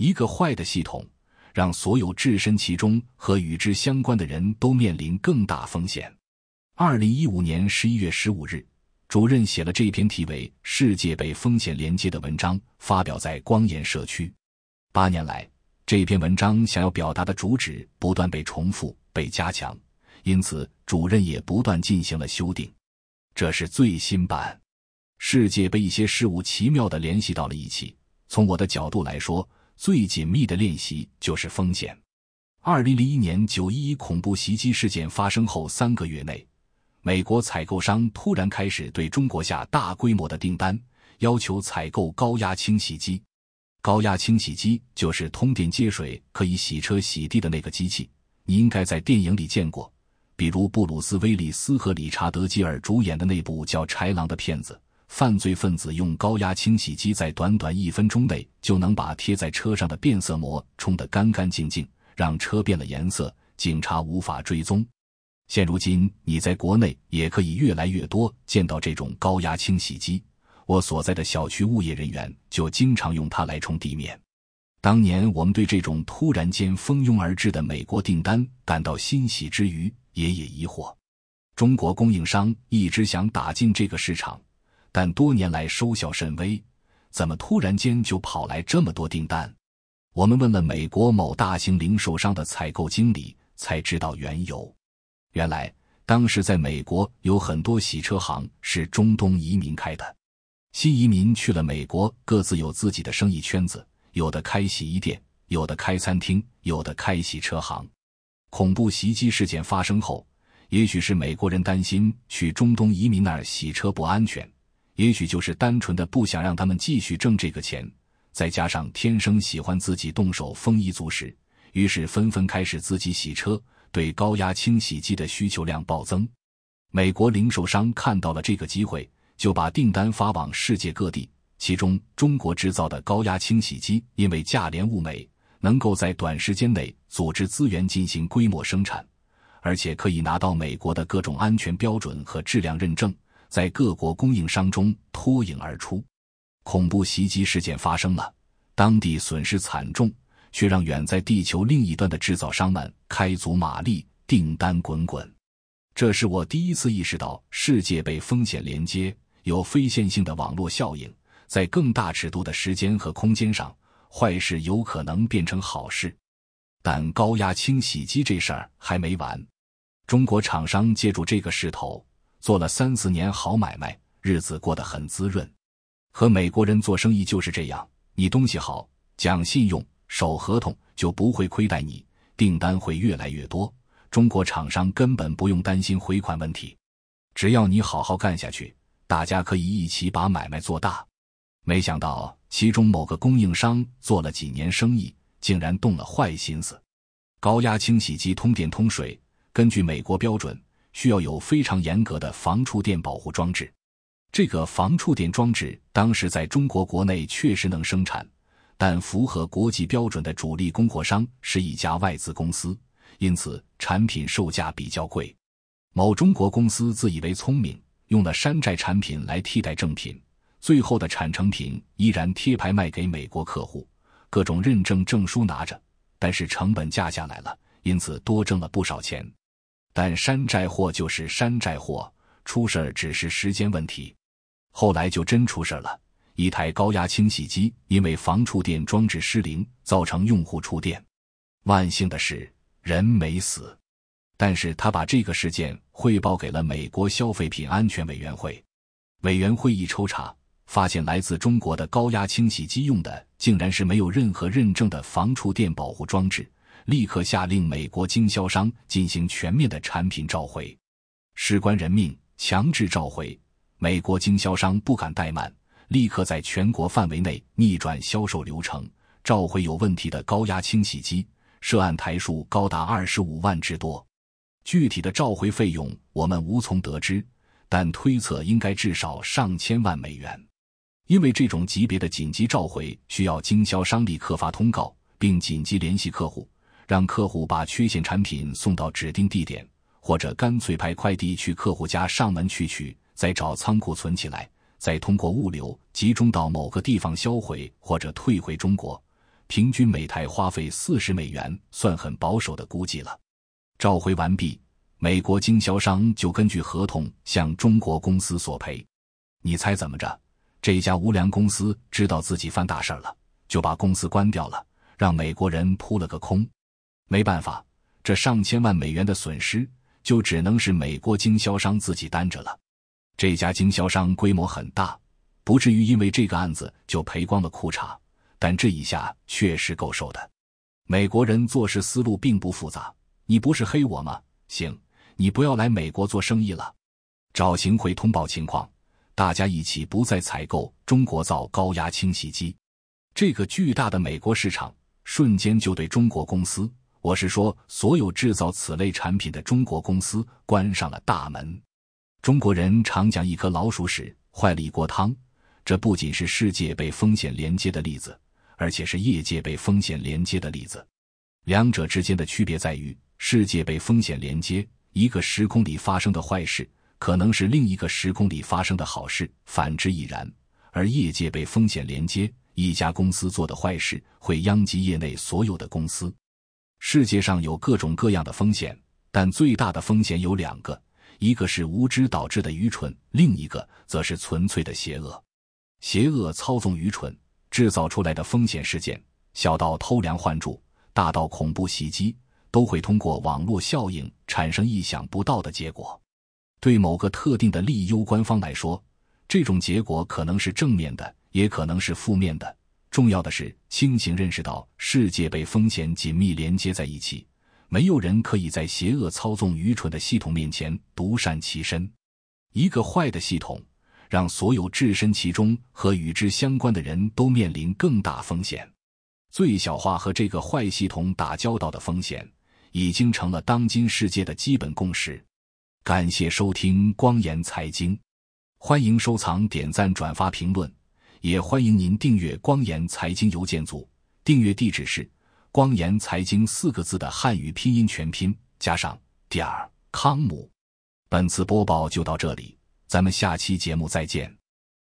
一个坏的系统，让所有置身其中和与之相关的人都面临更大风险。二零一五年十一月十五日，主任写了这篇题为《世界被风险连接》的文章，发表在光研社区。八年来，这篇文章想要表达的主旨不断被重复、被加强，因此主任也不断进行了修订。这是最新版。世界被一些事物奇妙的联系到了一起。从我的角度来说，最紧密的练习就是风险。二零零一年九一一恐怖袭击事件发生后三个月内，美国采购商突然开始对中国下大规模的订单，要求采购高压清洗机。高压清洗机就是通电接水可以洗车洗地的那个机器，你应该在电影里见过，比如布鲁斯威利斯和理查德基尔主演的那部叫《豺狼》的片子。犯罪分子用高压清洗机，在短短一分钟内就能把贴在车上的变色膜冲得干干净净，让车变了颜色，警察无法追踪。现如今，你在国内也可以越来越多见到这种高压清洗机。我所在的小区物业人员就经常用它来冲地面。当年我们对这种突然间蜂拥而至的美国订单感到欣喜之余，也也疑惑：中国供应商一直想打进这个市场。但多年来收效甚微，怎么突然间就跑来这么多订单？我们问了美国某大型零售商的采购经理，才知道缘由。原来当时在美国有很多洗车行是中东移民开的，新移民去了美国，各自有自己的生意圈子，有的开洗衣店，有的开餐厅，有的开洗车行。恐怖袭击事件发生后，也许是美国人担心去中东移民那儿洗车不安全。也许就是单纯的不想让他们继续挣这个钱，再加上天生喜欢自己动手丰衣足食，于是纷纷开始自己洗车，对高压清洗机的需求量暴增。美国零售商看到了这个机会，就把订单发往世界各地。其中，中国制造的高压清洗机因为价廉物美，能够在短时间内组织资源进行规模生产，而且可以拿到美国的各种安全标准和质量认证。在各国供应商中脱颖而出，恐怖袭击事件发生了，当地损失惨重，却让远在地球另一端的制造商们开足马力，订单滚滚。这是我第一次意识到，世界被风险连接，有非线性的网络效应，在更大尺度的时间和空间上，坏事有可能变成好事。但高压清洗机这事儿还没完，中国厂商借助这个势头。做了三四年好买卖，日子过得很滋润。和美国人做生意就是这样，你东西好，讲信用，守合同，就不会亏待你，订单会越来越多。中国厂商根本不用担心回款问题，只要你好好干下去，大家可以一起把买卖做大。没想到其中某个供应商做了几年生意，竟然动了坏心思。高压清洗机通电通水，根据美国标准。需要有非常严格的防触电保护装置。这个防触电装置当时在中国国内确实能生产，但符合国际标准的主力供货商是一家外资公司，因此产品售价比较贵。某中国公司自以为聪明，用了山寨产品来替代正品，最后的产成品依然贴牌卖给美国客户，各种认证证书拿着，但是成本价下来了，因此多挣了不少钱。但山寨货就是山寨货，出事儿只是时间问题。后来就真出事了，一台高压清洗机因为防触电装置失灵，造成用户触电。万幸的是，人没死。但是他把这个事件汇报给了美国消费品安全委员会，委员会一抽查，发现来自中国的高压清洗机用的竟然是没有任何认证的防触电保护装置，立刻下令美国经销商进行全面的产品召回，事关人命，强制召回。美国经销商不敢怠慢，立刻在全国范围内逆转销售流程，召回有问题的高压清洗机，涉案台数高达二十五万之多。具体的召回费用我们无从得知，但推测应该至少上千万美元。因为这种级别的紧急召回需要经销商立刻发通告，并紧急联系客户，让客户把缺陷产品送到指定地点，或者干脆派快递去客户家上门去取，再找仓库存起来，再通过物流集中到某个地方销毁或者退回中国。平均每台花费四十美元，算很保守的估计了。召回完毕，美国经销商就根据合同向中国公司索赔。你猜怎么着？这家无良公司知道自己犯大事了，就把公司关掉了，让美国人扑了个空。没办法，这上千万美元的损失就只能是美国经销商自己担着了。这家经销商规模很大，不至于因为这个案子就赔光了裤衩，但这一下确实够受的。美国人做事思路并不复杂。你不是黑我吗？行，你不要来美国做生意了。找行会通报情况，大家一起不再采购中国造高压清洗机。这个巨大的美国市场瞬间就对中国公司，我是说所有制造此类产品的中国公司关上了大门。中国人常讲一颗老鼠屎坏了一锅汤，这不仅是世界被风险连接的例子，而且是业界被风险连接的例子。两者之间的区别在于。世界被风险连接，一个时空里发生的坏事，可能是另一个时空里发生的好事，反之亦然。而业界被风险连接，一家公司做的坏事会殃及业内所有的公司。世界上有各种各样的风险，但最大的风险有两个：一个是无知导致的愚蠢，另一个则是纯粹的邪恶。邪恶操纵愚蠢制造出来的风险事件，小到偷梁换柱，大到恐怖袭击。都会通过网络效应产生意想不到的结果。对某个特定的利优官方来说，这种结果可能是正面的，也可能是负面的。重要的是清醒认识到世界被风险紧密连接在一起，没有人可以在邪恶操纵愚蠢的系统面前独善其身。一个坏的系统，让所有置身其中和与之相关的人都面临更大风险。最小化和这个坏系统打交道的风险。已经成了当今世界的基本共识。感谢收听光言财经，欢迎收藏、点赞、转发、评论，也欢迎您订阅光言财经邮件组。订阅地址是“光言财经”四个字的汉语拼音全拼加上点儿康姆。本次播报就到这里，咱们下期节目再见。